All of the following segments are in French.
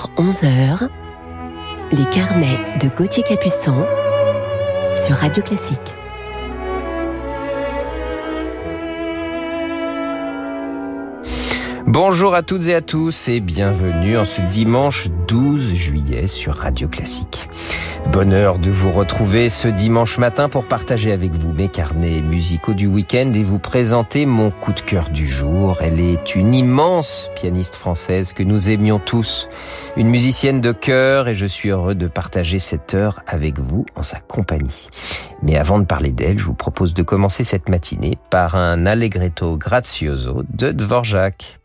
10h-11h, les carnets de Gauthier Capuçon sur Radio Classique. Bonjour à toutes et à tous et bienvenue en ce dimanche 12 juillet sur Radio Classique. Bonheur de vous retrouver ce dimanche matin pour partager avec vous mes carnets musicaux du week-end et vous présenter mon coup de cœur du jour. Elle est une immense pianiste française que nous aimions tous, une musicienne de cœur et je suis heureux de partager cette heure avec vous en sa compagnie. Mais avant de parler d'elle, je vous propose de commencer cette matinée par un allegretto grazioso de Dvorak.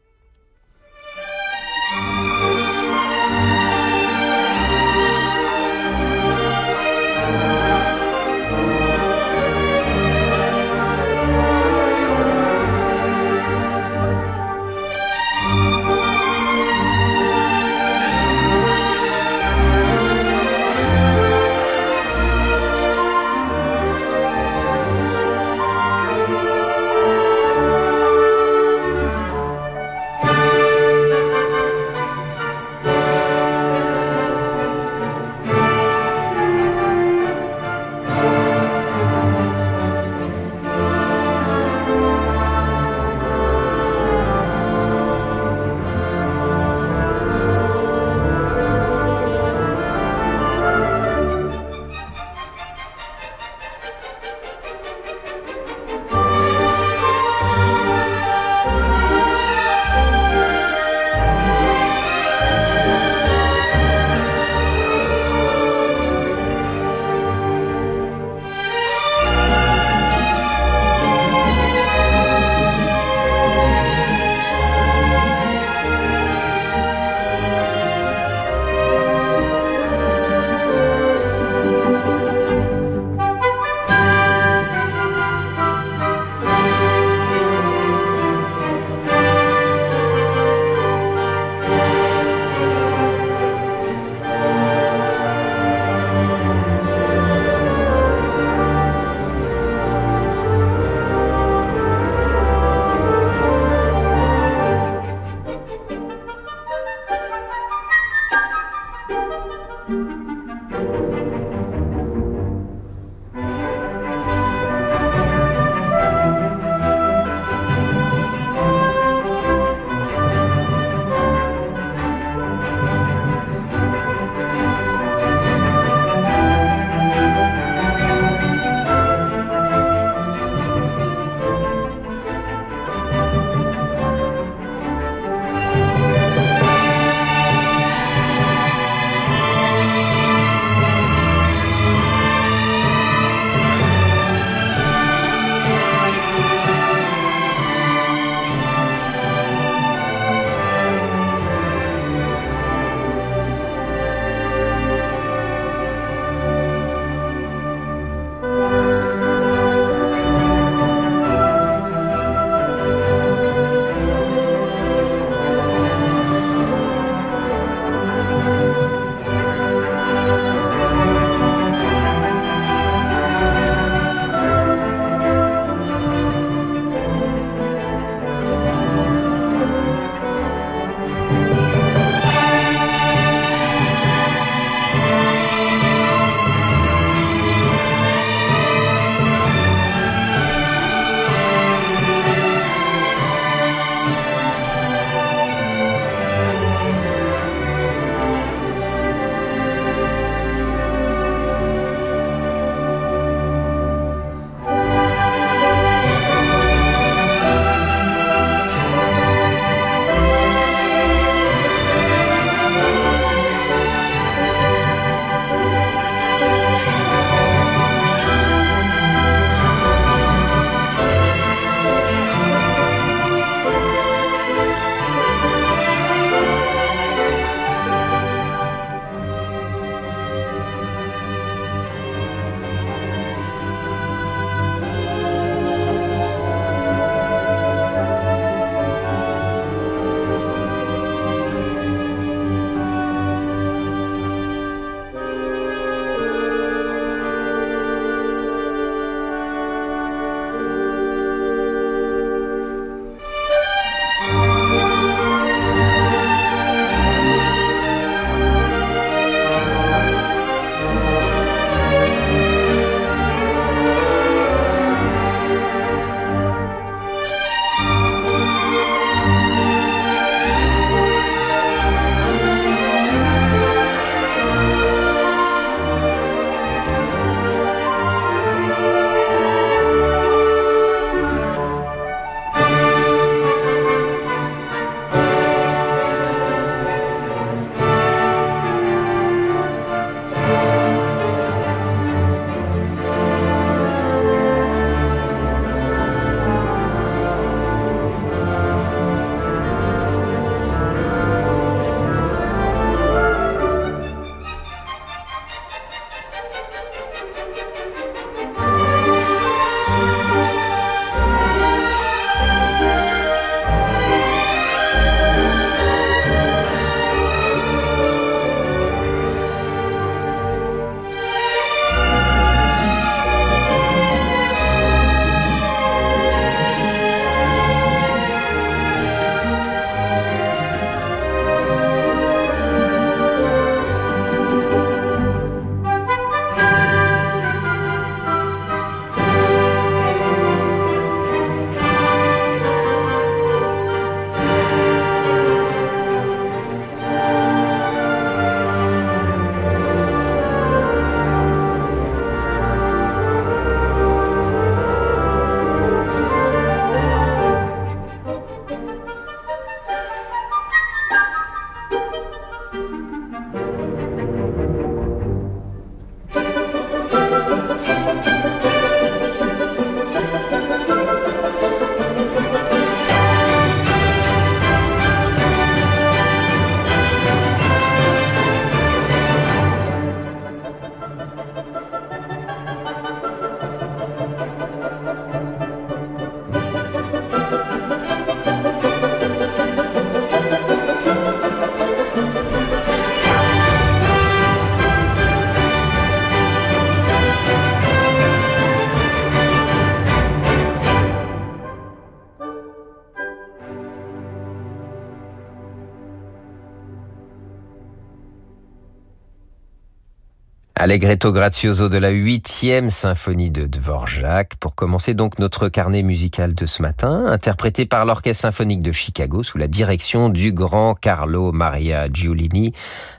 Allegretto grazioso de la huitième symphonie de Dvorak. Pour commencer donc notre carnet musical de ce matin, interprété par l'Orchestre symphonique de Chicago sous la direction du grand Carlo Maria Giulini.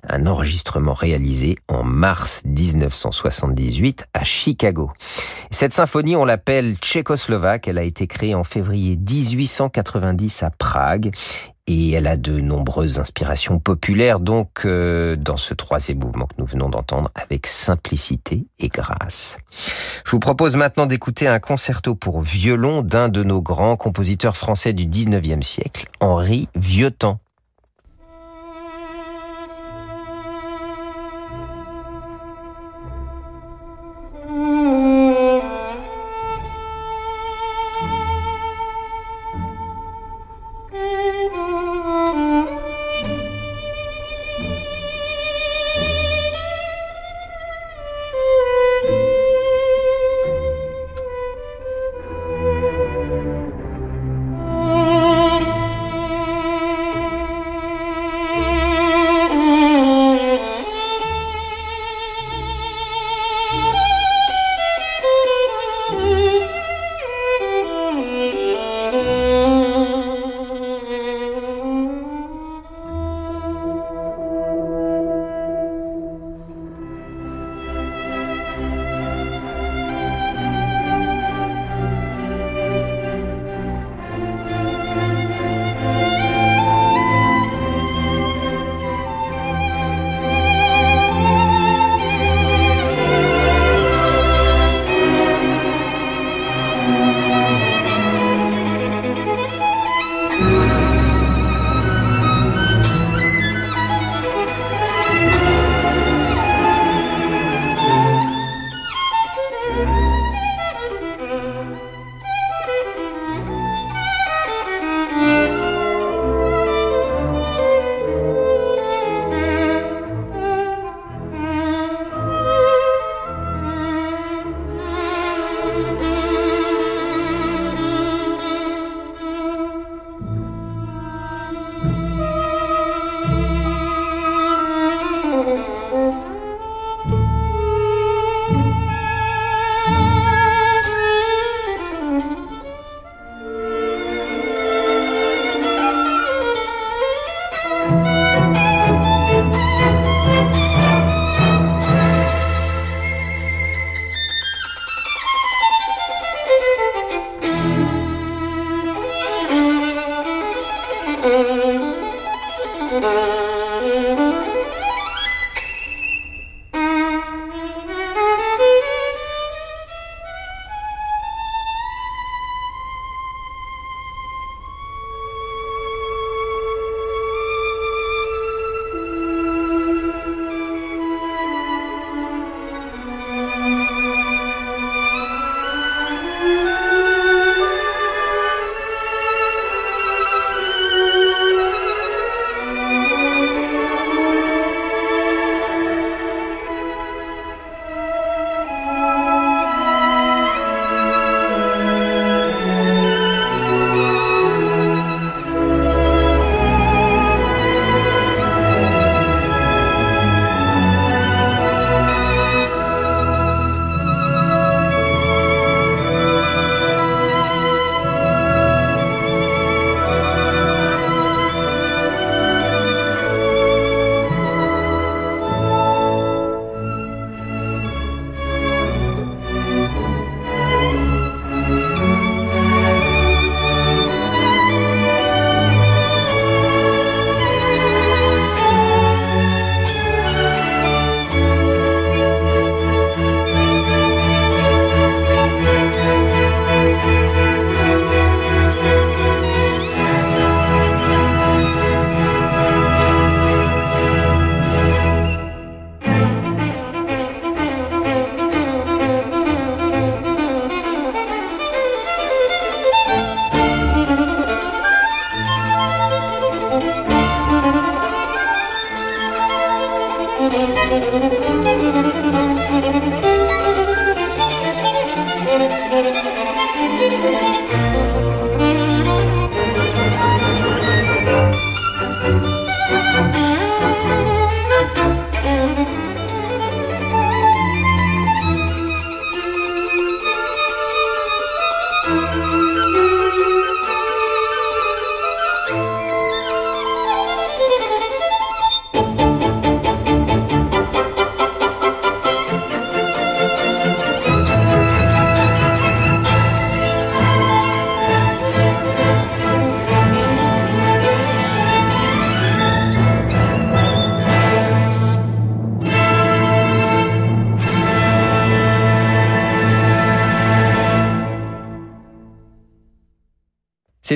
Un enregistrement réalisé en mars 1978 à Chicago. Cette symphonie, on l'appelle tchécoslovaque. Elle a été créée en février 1890 à Prague et elle a de nombreuses inspirations populaires, donc euh, dans ce troisième mouvement que nous venons d'entendre, avec simplicité et grâce. Je vous propose maintenant d'écouter un concerto pour violon d'un de nos grands compositeurs français du 19e siècle, Henri Vieuxtemps.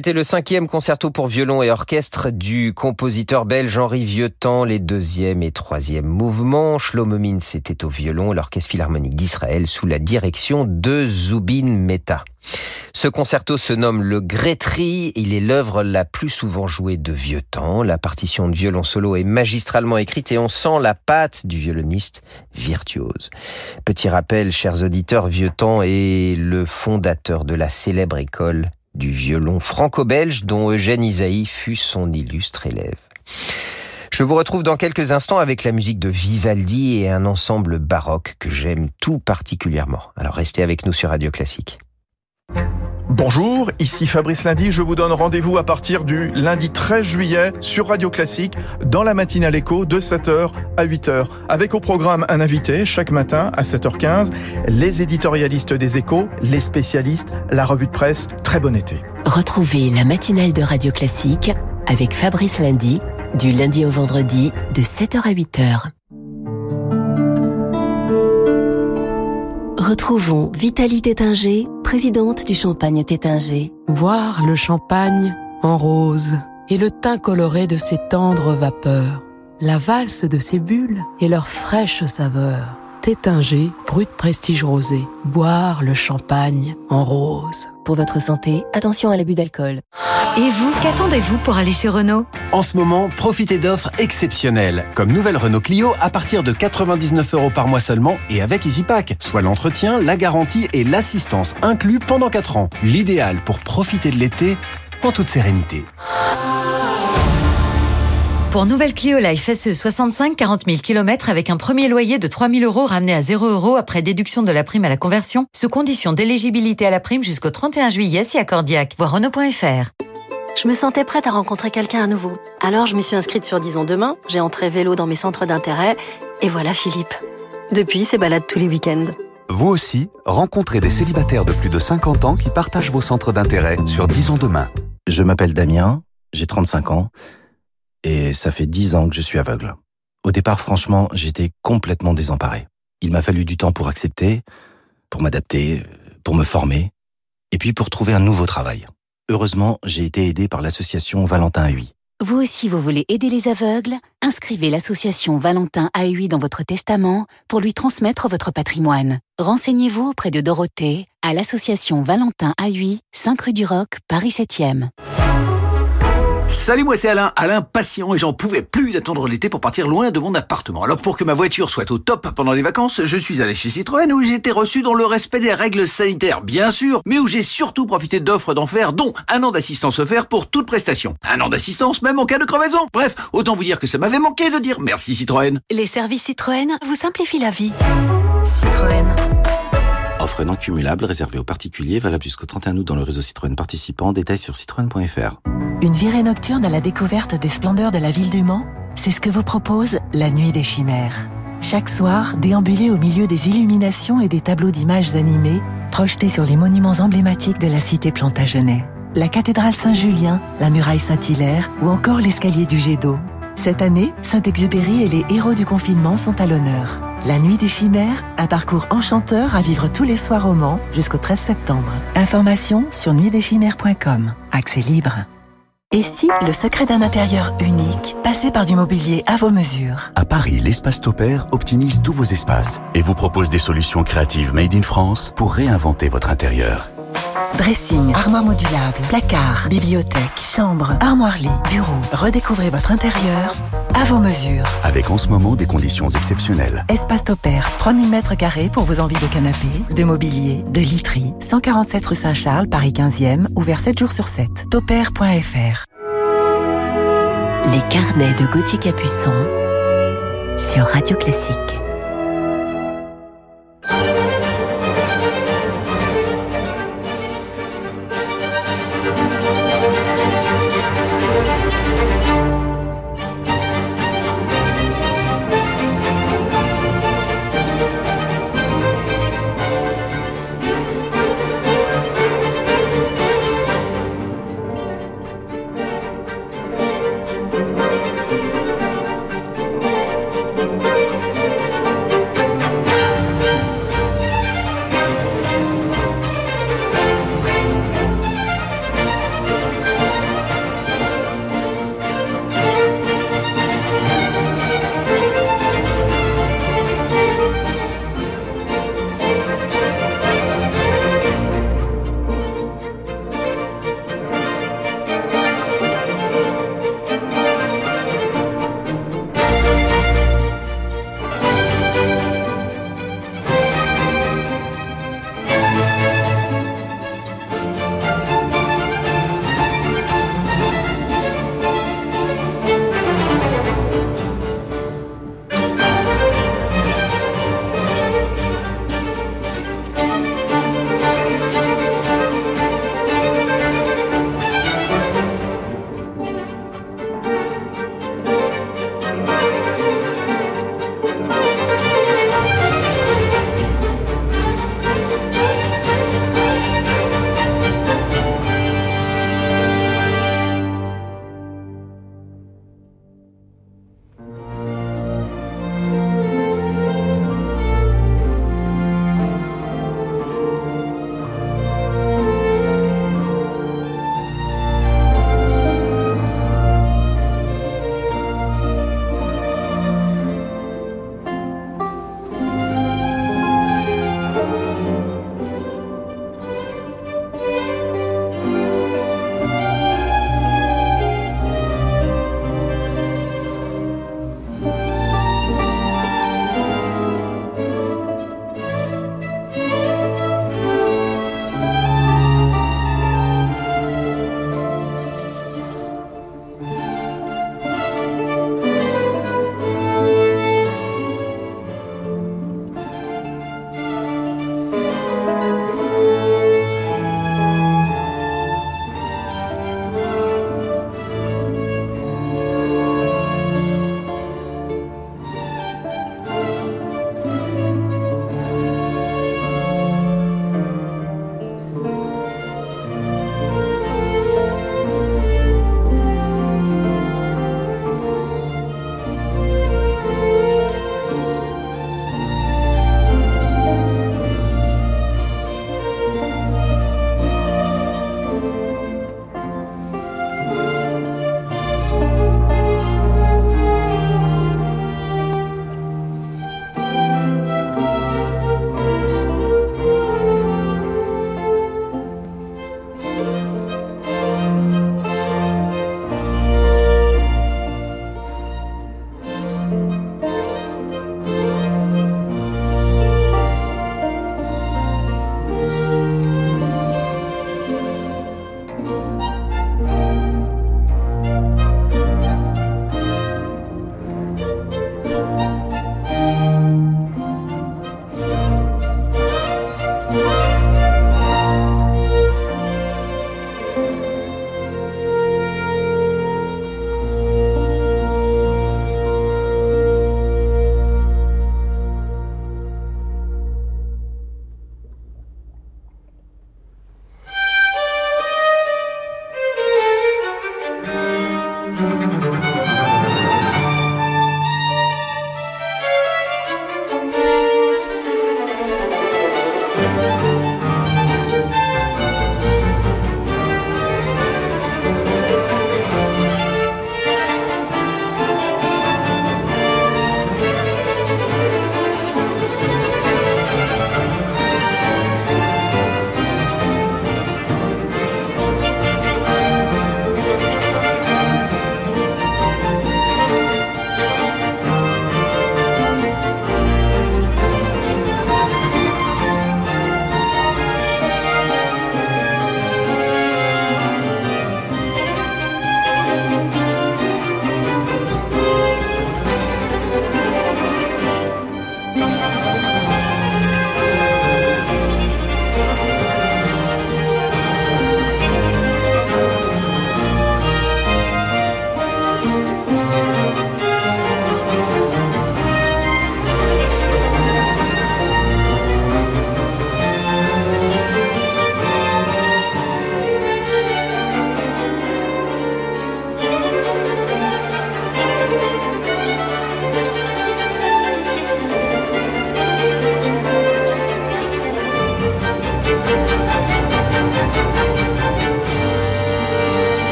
C'était le cinquième concerto pour violon et orchestre du compositeur belge Henri Vieuxtemps, les deuxième et troisième mouvements. Shlomo Mintz au violon, l'orchestre philharmonique d'Israël sous la direction de Zubin Mehta. Ce concerto se nomme le Grétry. Il est l'œuvre la plus souvent jouée de vieux temps. La partition de violon solo est magistralement écrite et on sent la patte du violoniste virtuose. Petit rappel, chers auditeurs, vieux temps est le fondateur de la célèbre école du violon franco-belge dont Eugène Isaïe fut son illustre élève. Je vous retrouve dans quelques instants avec la musique de Vivaldi et un ensemble baroque que j'aime tout particulièrement. Alors restez avec nous sur Radio Classique. Bonjour, ici Fabrice Lundi, je vous donne rendez-vous à partir du lundi 13 juillet sur Radio Classique dans la matinale écho de 7h à 8h avec au programme un invité chaque matin à 7h15, les éditorialistes des échos, les spécialistes, la revue de presse. Très bon été. Retrouvez la matinale de Radio Classique avec Fabrice Lundi du lundi au vendredi de 7h à 8h. Retrouvons Vitalie Tétinger, présidente du Champagne Tétinger. Voir le champagne en rose et le teint coloré de ses tendres vapeurs, la valse de ses bulles et leur fraîche saveur. Tétinger, brut prestige rosé. Boire le champagne en rose. Pour votre santé, attention à l'abus d'alcool. Et vous, qu'attendez-vous pour aller chez Renault? En ce moment, profitez d'offres exceptionnelles, comme nouvelle Renault Clio à partir de 99 euros par mois seulement et avec EasyPack, soit l'entretien, la garantie et l'assistance inclus pendant 4 ans. L'idéal pour profiter de l'été en toute sérénité. Pour nouvelle Clio Life SE 65, 40 000 km avec un premier loyer de 3 000 euros ramené à 0 euros après déduction de la prime à la conversion, sous condition d'éligibilité à la prime jusqu'au 31 juillet si accordiaque. Voir Renault.fr. Je me sentais prête à rencontrer quelqu'un à nouveau. Alors je me suis inscrite sur Disons Demain, j'ai entré vélo dans mes centres d'intérêt, et voilà Philippe. Depuis, c'est balade tous les week-ends. Vous aussi, rencontrez des célibataires de plus de 50 ans qui partagent vos centres d'intérêt sur Disons Demain. Je m'appelle Damien, j'ai 35 ans et ça fait dix ans que je suis aveugle. Au départ, franchement, j'étais complètement désemparé. Il m'a fallu du temps pour accepter, pour m'adapter, pour me former, et puis pour trouver un nouveau travail. Heureusement, j'ai été aidé par l'association Valentin AUI. Vous aussi, vous voulez aider les aveugles? Inscrivez l'association Valentin AUI dans votre testament pour lui transmettre votre patrimoine. Renseignez-vous auprès de Dorothée à l'association Valentin AUI, 5 rue du Roc, Paris 7e. Salut, moi c'est Alain, Alain patient et j'en pouvais plus d'attendre l'été pour partir loin de mon appartement. Alors pour que ma voiture soit au top pendant les vacances, je suis allé chez Citroën où j'ai été reçu dans le respect des règles sanitaires, bien sûr, mais où j'ai surtout profité d'offres d'enfer, dont un an d'assistance offert pour toute prestation. Un an d'assistance même en cas de crevaison. Bref, autant vous dire que ça m'avait manqué de dire merci Citroën. Les services Citroën vous simplifient la vie. Citroën. Offre non cumulable réservée aux particuliers, valable jusqu'au 31 août dans le réseau Citroën participant. Détails sur citroën.fr. Une virée nocturne à la découverte des splendeurs de la ville du Mans C'est ce que vous propose la Nuit des Chimères. Chaque soir, déambulez au milieu des illuminations et des tableaux d'images animées projetés sur les monuments emblématiques de la cité Plantagenet. La cathédrale Saint-Julien, la muraille Saint-Hilaire ou encore l'escalier du jet d'eau. Cette année, Saint-Exupéry et les héros du confinement sont à l'honneur. La Nuit des Chimères, un parcours enchanteur à vivre tous les soirs au Mans jusqu'au 13 septembre. Information sur nuitdeschimères.com. Accès libre. Et si le secret d'un intérieur unique passait par du mobilier à vos mesures? À Paris, l'espace Topair optimise tous vos espaces et vous propose des solutions créatives made in France pour réinventer votre intérieur. Dressing, armoire modulable, placard, bibliothèque, chambre, armoire-lit, bureau. Redécouvrez votre intérieur à vos mesures. Avec en ce moment des conditions exceptionnelles. Espace Topair, 3000 mètres carrés pour vos envies de canapé, de mobilier, de literie. 147 rue Saint-Charles, Paris 15e, ouvert 7 jours sur 7. Topair.fr Les carnets de Gauthier Capuçon sur Radio Classique.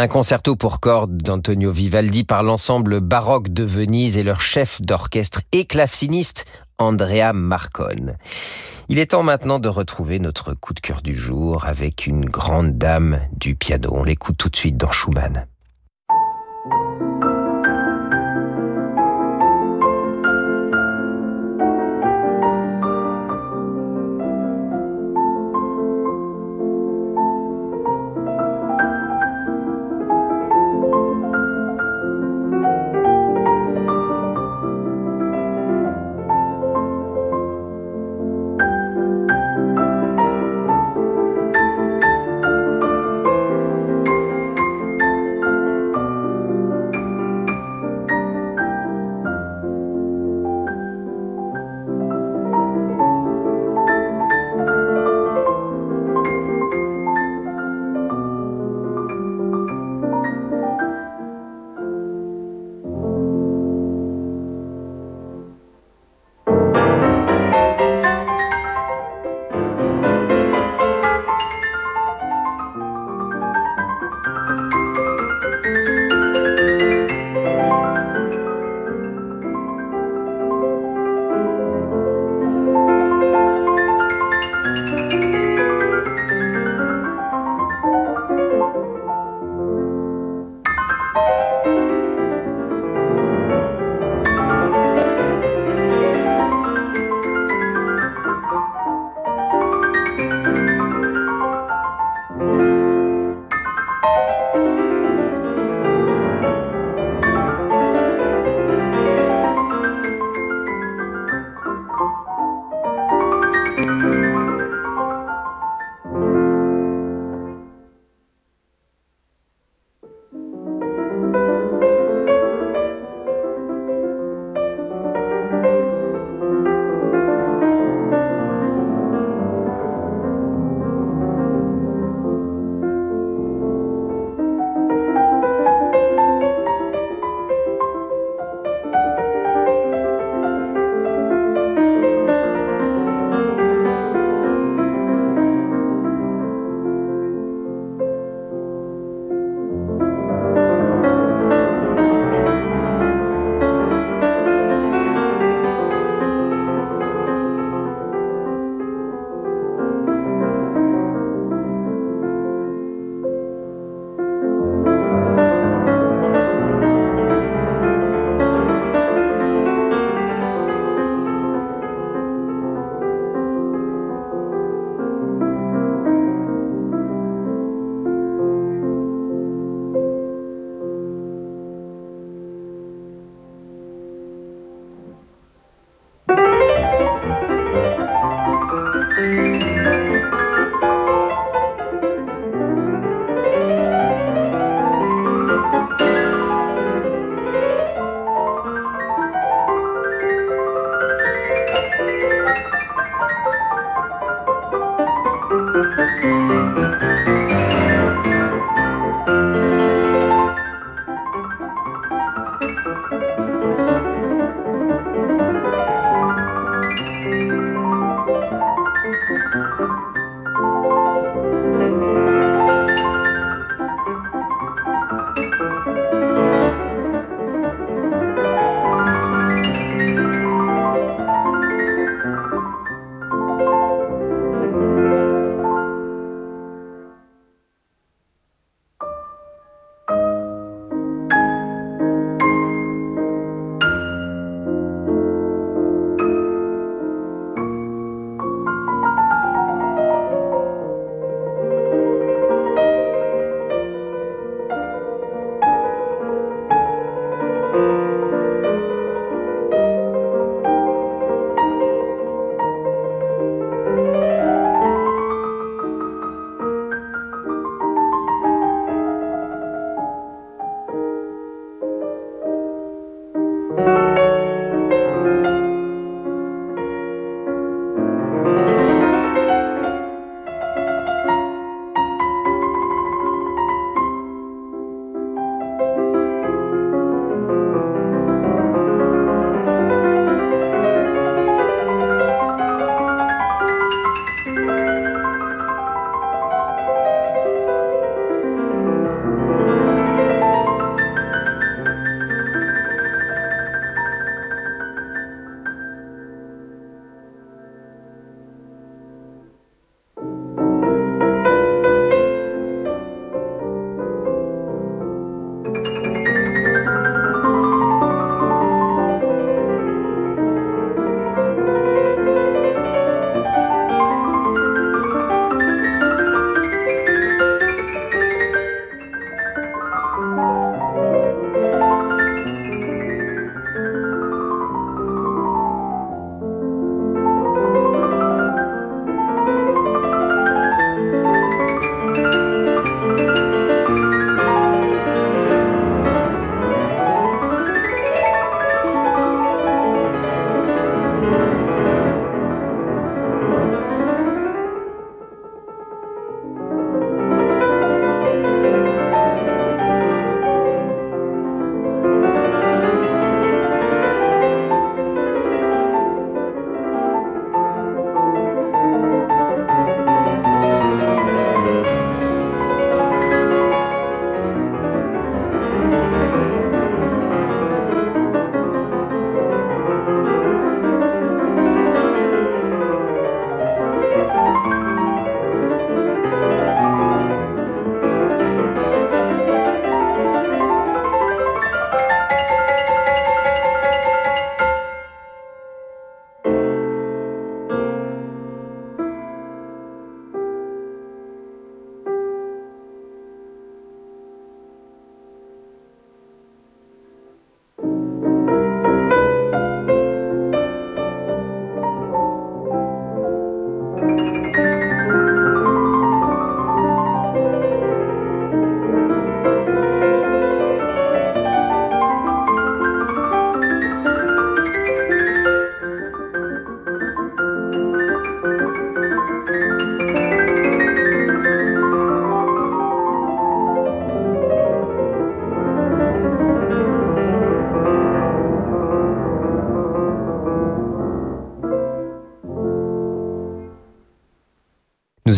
Un concerto pour cordes d'Antonio Vivaldi par l'ensemble baroque de Venise et leur chef d'orchestre et claveciniste Andrea Marcone. Il est temps maintenant de retrouver notre coup de cœur du jour avec une grande dame du piano. On l'écoute tout de suite dans Schumann.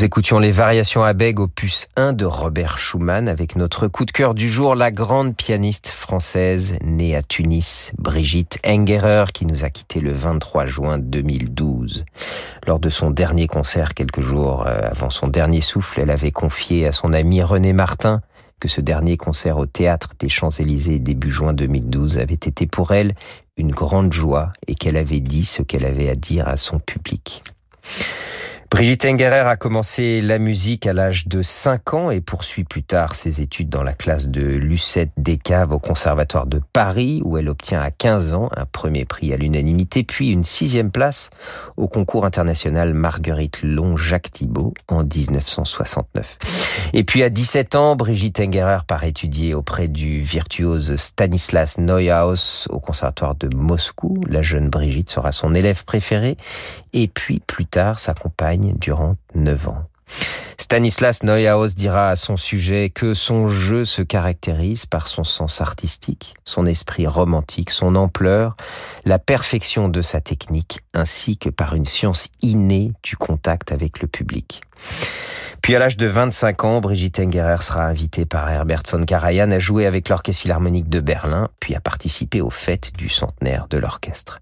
Nous écoutions les variations à bègue opus 1 de Robert Schumann avec notre coup de cœur du jour, la grande pianiste française née à Tunis, Brigitte Engerer, qui nous a quitté le 23 juin 2012. Lors de son dernier concert, quelques jours euh, avant son dernier souffle, elle avait confié à son ami René Martin que ce dernier concert au théâtre des Champs-Élysées début juin 2012 avait été pour elle une grande joie et qu'elle avait dit ce qu'elle avait à dire à son public. Brigitte Engerer a commencé la musique à l'âge de 5 ans et poursuit plus tard ses études dans la classe de Lucette Descaves au Conservatoire de Paris où elle obtient à 15 ans un premier prix à l'unanimité puis une sixième place au concours international Marguerite Long-Jacques Thibault en 1969. Et puis à 17 ans, Brigitte Engerer part étudier auprès du virtuose Stanislas Neuhaus au Conservatoire de Moscou. La jeune Brigitte sera son élève préféré et puis plus tard durant neuf ans. Stanislas Neuhaus dira à son sujet que son jeu se caractérise par son sens artistique, son esprit romantique, son ampleur, la perfection de sa technique, ainsi que par une science innée du contact avec le public. Puis à l'âge de 25 ans, Brigitte Engerer sera invitée par Herbert von Karajan à jouer avec l'Orchestre Philharmonique de Berlin, puis à participer aux fêtes du centenaire de l'orchestre.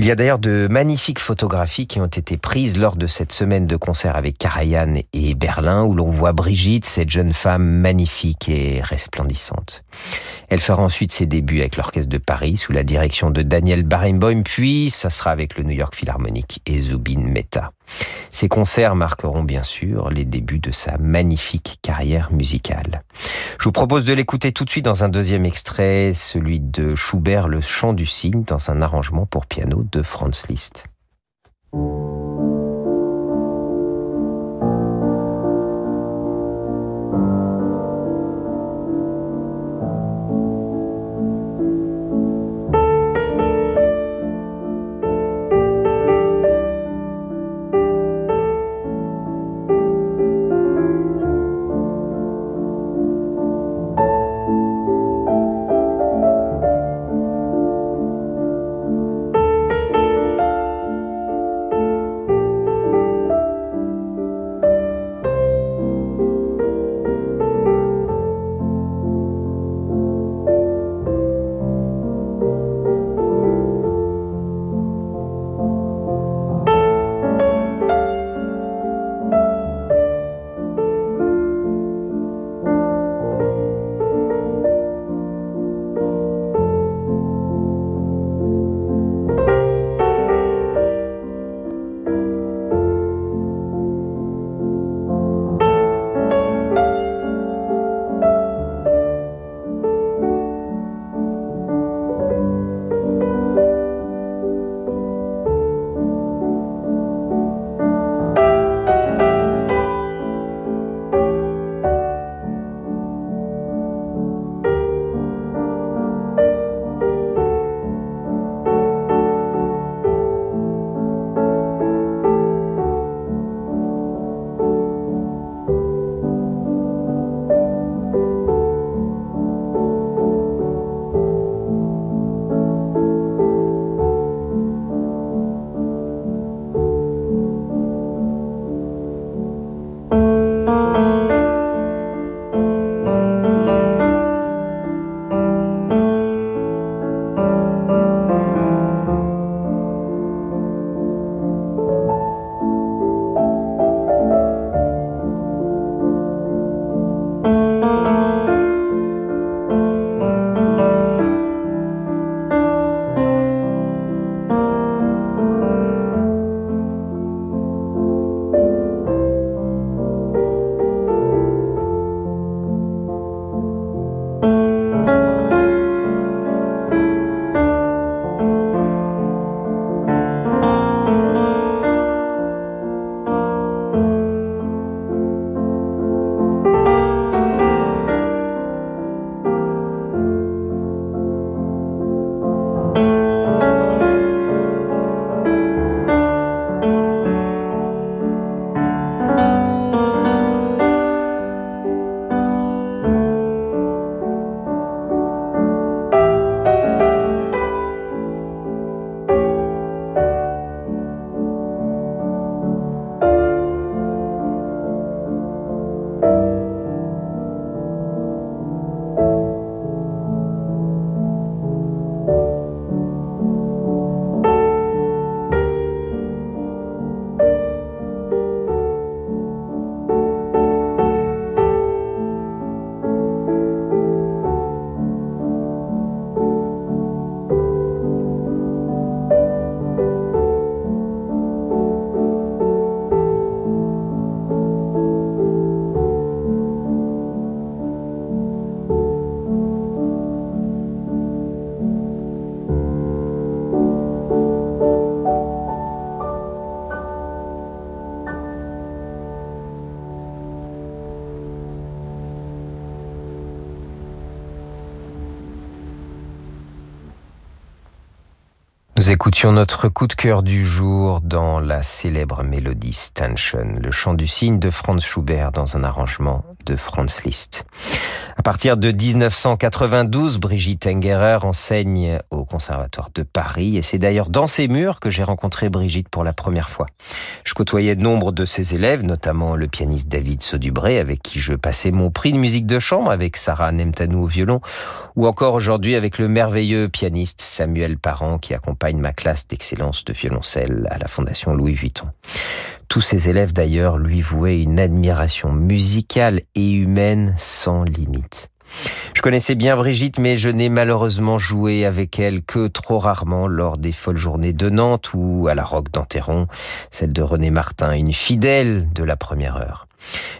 Il y a d'ailleurs de magnifiques photographies qui ont été prises lors de cette semaine de concert avec Karajan et Berlin où l'on voit Brigitte, cette jeune femme magnifique et resplendissante. Elle fera ensuite ses débuts avec l'Orchestre de Paris sous la direction de Daniel Barenboim, puis ça sera avec le New York Philharmonic et Zubin Mehta. Ces concerts marqueront bien sûr les débuts de sa magnifique carrière musicale. Je vous propose de l'écouter tout de suite dans un deuxième extrait, celui de Schubert, Le chant du cygne, dans un arrangement pour piano de Franz Liszt. Nous écoutions notre coup de cœur du jour dans la célèbre mélodie Stanchen, le chant du cygne de Franz Schubert dans un arrangement de Franz Liszt. À partir de 1992, Brigitte Engerer enseigne au Conservatoire de Paris et c'est d'ailleurs dans ses murs que j'ai rencontré Brigitte pour la première fois. Je côtoyais nombre de ses élèves, notamment le pianiste David Saudubré avec qui je passais mon prix de musique de chambre avec Sarah Nemtanou au violon ou encore aujourd'hui avec le merveilleux pianiste Samuel Parent qui accompagne ma classe d'excellence de violoncelle à la Fondation Louis Vuitton. Tous ses élèves d'ailleurs lui vouaient une admiration musicale et humaine sans limite. Je connaissais bien Brigitte, mais je n'ai malheureusement joué avec elle que trop rarement lors des folles journées de Nantes ou à la Roque d'Anteron, celle de René Martin, une fidèle de la première heure.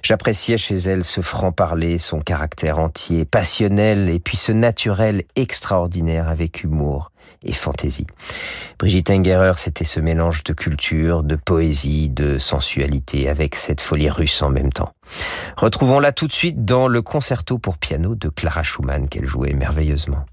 J'appréciais chez elle ce franc-parler, son caractère entier, passionnel et puis ce naturel extraordinaire avec humour et fantaisie. Brigitte Engerer, c'était ce mélange de culture, de poésie, de sensualité, avec cette folie russe en même temps. Retrouvons-la tout de suite dans le concerto pour piano de Clara Schumann qu'elle jouait merveilleusement.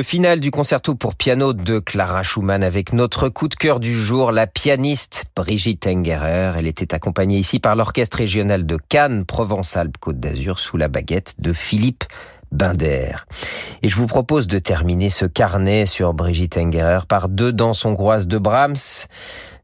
Le final du concerto pour piano de Clara Schumann avec notre coup de cœur du jour, la pianiste Brigitte Engerer. Elle était accompagnée ici par l'orchestre régional de Cannes, Provence-Alpes-Côte d'Azur sous la baguette de Philippe Binder. Et je vous propose de terminer ce carnet sur Brigitte Engerer par deux danses hongroises de Brahms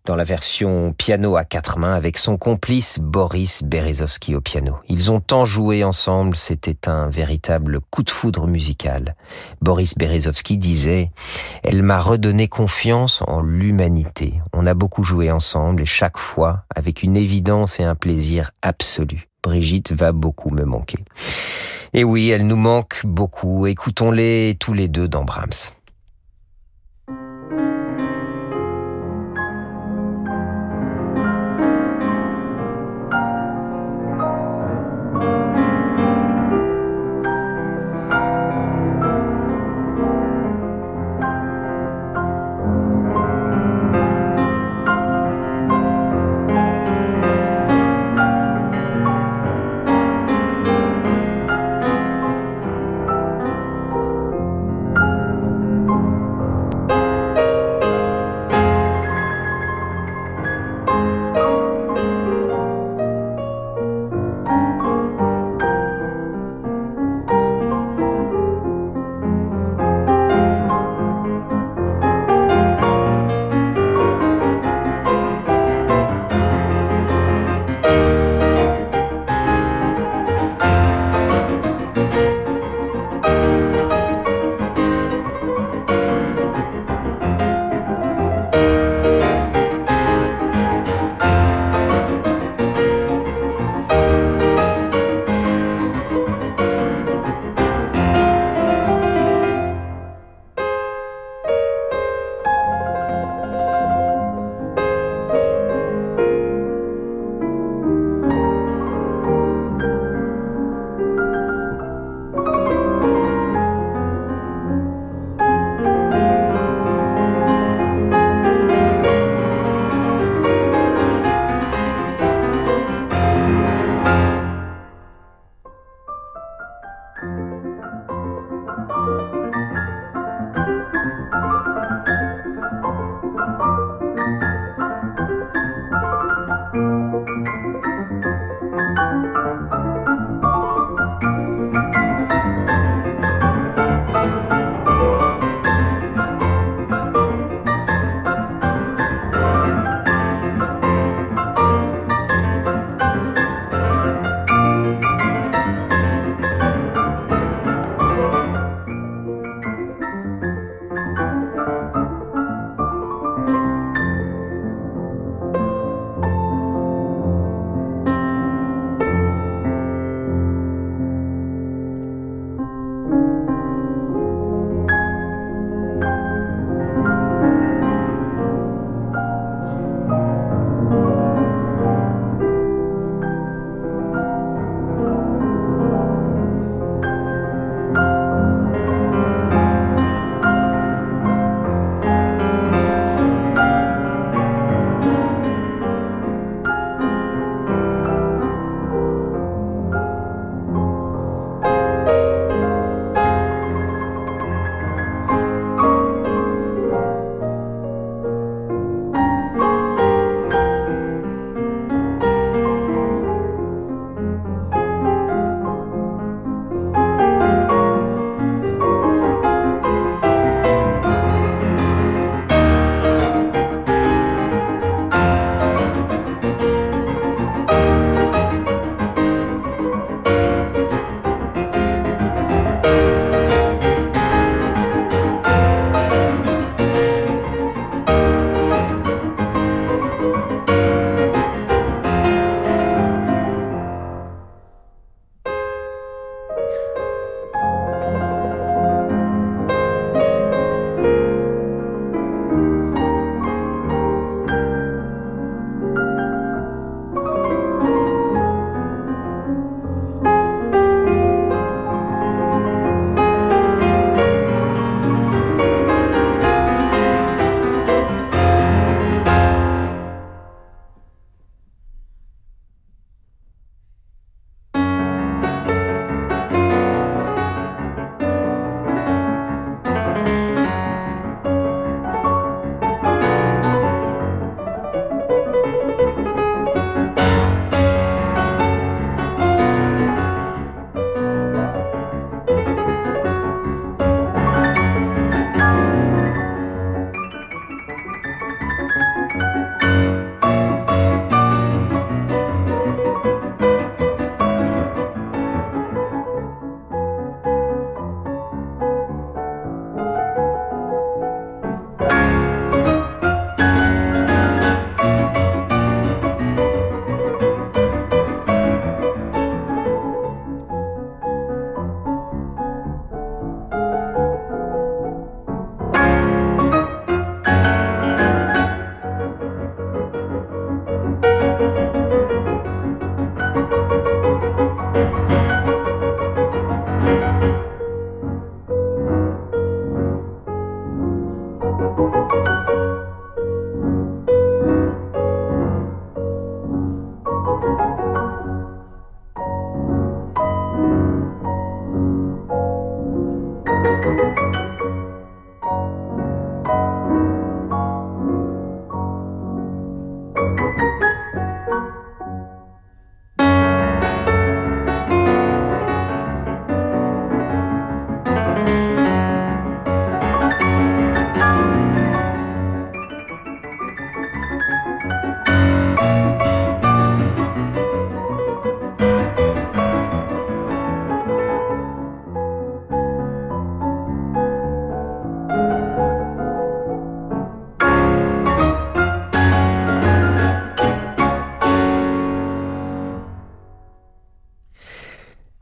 dans la version piano à quatre mains avec son complice Boris Berezovsky au piano. Ils ont tant joué ensemble, c'était un véritable coup de foudre musical. Boris Berezovsky disait « Elle m'a redonné confiance en l'humanité. On a beaucoup joué ensemble et chaque fois avec une évidence et un plaisir absolu. Brigitte va beaucoup me manquer. » Et oui, elle nous manque beaucoup. Écoutons-les tous les deux dans Brahms.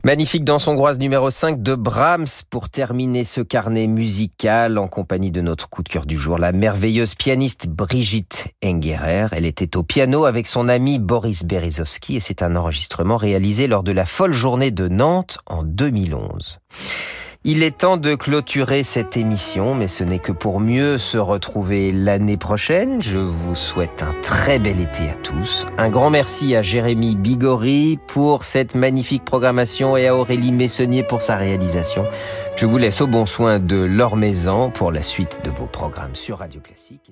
Magnifique danse hongroise numéro 5 de Brahms pour terminer ce carnet musical en compagnie de notre coup de cœur du jour, la merveilleuse pianiste Brigitte Engerer. Elle était au piano avec son ami Boris Berezovsky et c'est un enregistrement réalisé lors de la folle journée de Nantes en 2011. Il est temps de clôturer cette émission, mais ce n'est que pour mieux se retrouver l'année prochaine. Je vous souhaite un très bel été à tous. Un grand merci à Jérémy Bigori pour cette magnifique programmation et à Aurélie Messonnier pour sa réalisation. Je vous laisse au bon soin de Laure Maison pour la suite de vos programmes sur Radio Classique.